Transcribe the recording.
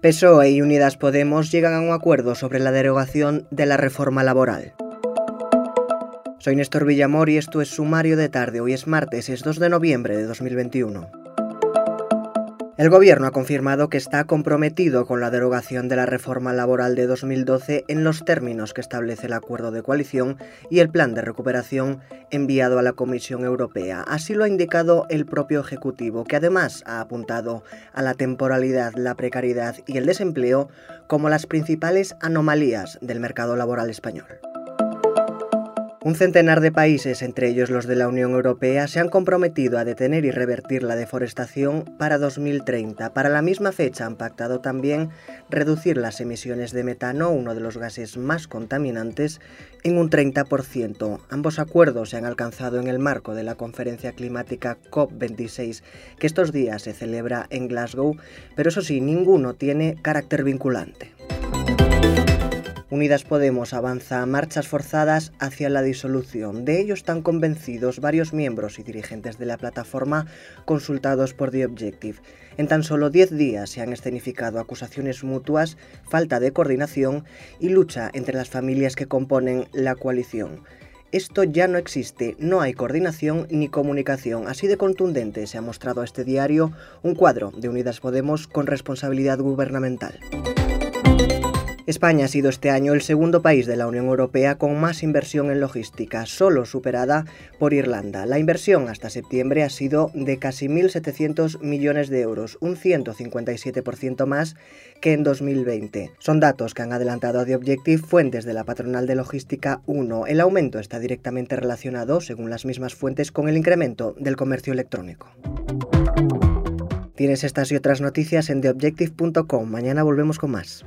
PSOE y Unidas Podemos llegan a un acuerdo sobre la derogación de la reforma laboral. Soy Néstor Villamor y esto es Sumario de Tarde. Hoy es martes, es 2 de noviembre de 2021. El Gobierno ha confirmado que está comprometido con la derogación de la reforma laboral de 2012 en los términos que establece el acuerdo de coalición y el plan de recuperación enviado a la Comisión Europea. Así lo ha indicado el propio Ejecutivo, que además ha apuntado a la temporalidad, la precariedad y el desempleo como las principales anomalías del mercado laboral español. Un centenar de países, entre ellos los de la Unión Europea, se han comprometido a detener y revertir la deforestación para 2030. Para la misma fecha han pactado también reducir las emisiones de metano, uno de los gases más contaminantes, en un 30%. Ambos acuerdos se han alcanzado en el marco de la conferencia climática COP26, que estos días se celebra en Glasgow, pero eso sí, ninguno tiene carácter vinculante. Unidas Podemos avanza a marchas forzadas hacia la disolución. De ello están convencidos varios miembros y dirigentes de la plataforma consultados por The Objective. En tan solo 10 días se han escenificado acusaciones mutuas, falta de coordinación y lucha entre las familias que componen la coalición. Esto ya no existe, no hay coordinación ni comunicación. Así de contundente se ha mostrado a este diario un cuadro de Unidas Podemos con responsabilidad gubernamental. España ha sido este año el segundo país de la Unión Europea con más inversión en logística, solo superada por Irlanda. La inversión hasta septiembre ha sido de casi 1.700 millones de euros, un 157% más que en 2020. Son datos que han adelantado a The Objective fuentes de la patronal de logística 1. El aumento está directamente relacionado, según las mismas fuentes, con el incremento del comercio electrónico. Tienes estas y otras noticias en theobjective.com. Mañana volvemos con más.